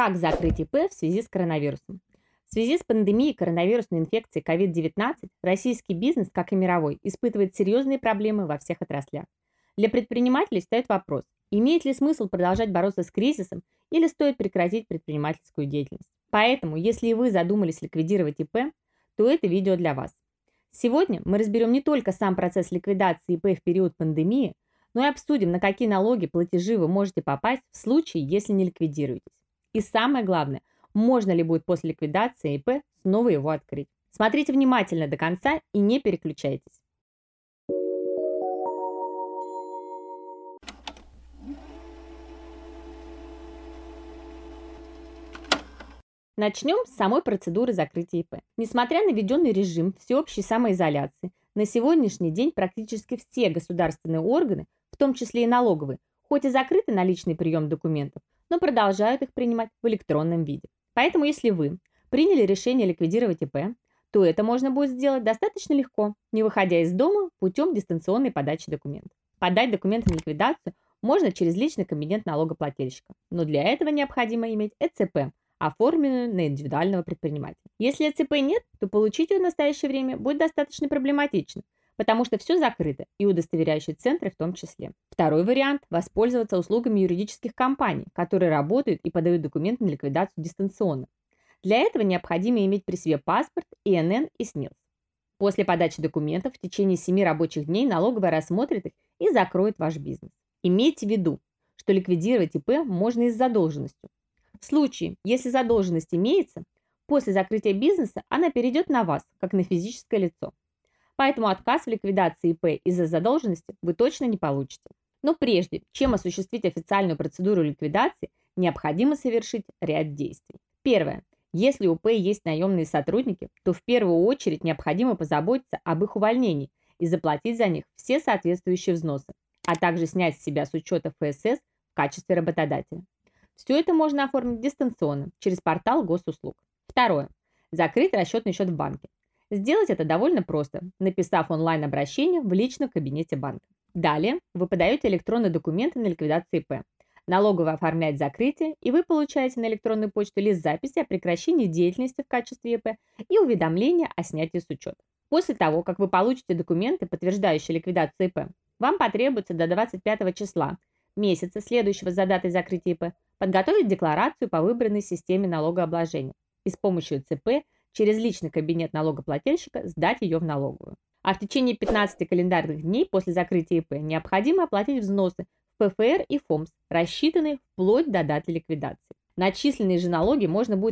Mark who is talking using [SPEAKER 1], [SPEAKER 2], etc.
[SPEAKER 1] Как закрыть ИП в связи с коронавирусом? В связи с пандемией коронавирусной инфекции COVID-19 российский бизнес, как и мировой, испытывает серьезные проблемы во всех отраслях. Для предпринимателей встает вопрос, имеет ли смысл продолжать бороться с кризисом или стоит прекратить предпринимательскую деятельность. Поэтому, если вы задумались ликвидировать ИП, то это видео для вас. Сегодня мы разберем не только сам процесс ликвидации ИП в период пандемии, но и обсудим, на какие налоги, платежи вы можете попасть в случае, если не ликвидируетесь. И самое главное, можно ли будет после ликвидации ИП снова его открыть. Смотрите внимательно до конца и не переключайтесь. Начнем с самой процедуры закрытия ИП. Несмотря на введенный режим всеобщей самоизоляции, на сегодняшний день практически все государственные органы, в том числе и налоговые, хоть и закрыты на личный прием документов, но продолжают их принимать в электронном виде. Поэтому если вы приняли решение ликвидировать ИП, то это можно будет сделать достаточно легко, не выходя из дома путем дистанционной подачи документов. Подать документы на ликвидацию можно через личный кабинет налогоплательщика, но для этого необходимо иметь ЭЦП оформленную на индивидуального предпринимателя. Если ЭЦП нет, то получить ее в настоящее время будет достаточно проблематично, потому что все закрыто, и удостоверяющие центры в том числе. Второй вариант – воспользоваться услугами юридических компаний, которые работают и подают документы на ликвидацию дистанционно. Для этого необходимо иметь при себе паспорт, ИНН и СНИЛС. После подачи документов в течение 7 рабочих дней налоговая рассмотрит их и закроет ваш бизнес. Имейте в виду, что ликвидировать ИП можно и с задолженностью, в случае, если задолженность имеется, после закрытия бизнеса она перейдет на вас, как на физическое лицо. Поэтому отказ в ликвидации ИП из-за задолженности вы точно не получите. Но прежде, чем осуществить официальную процедуру ликвидации, необходимо совершить ряд действий. Первое. Если у ПЭ есть наемные сотрудники, то в первую очередь необходимо позаботиться об их увольнении и заплатить за них все соответствующие взносы, а также снять с себя с учета ФСС в качестве работодателя. Все это можно оформить дистанционно, через портал госуслуг. Второе. Закрыть расчетный счет в банке. Сделать это довольно просто, написав онлайн-обращение в личном кабинете банка. Далее вы подаете электронные документы на ликвидацию ИП. Налоговая оформляет закрытие, и вы получаете на электронную почту лист записи о прекращении деятельности в качестве ИП и уведомление о снятии с учета. После того, как вы получите документы, подтверждающие ликвидацию ИП, вам потребуется до 25 числа месяца, следующего за датой закрытия ИП, подготовить декларацию по выбранной системе налогообложения и с помощью ЦП через личный кабинет налогоплательщика сдать ее в налоговую. А в течение 15 календарных дней после закрытия ИП необходимо оплатить взносы в ПФР и ФОМС, рассчитанные вплоть до даты ликвидации. Начисленные же налоги можно будет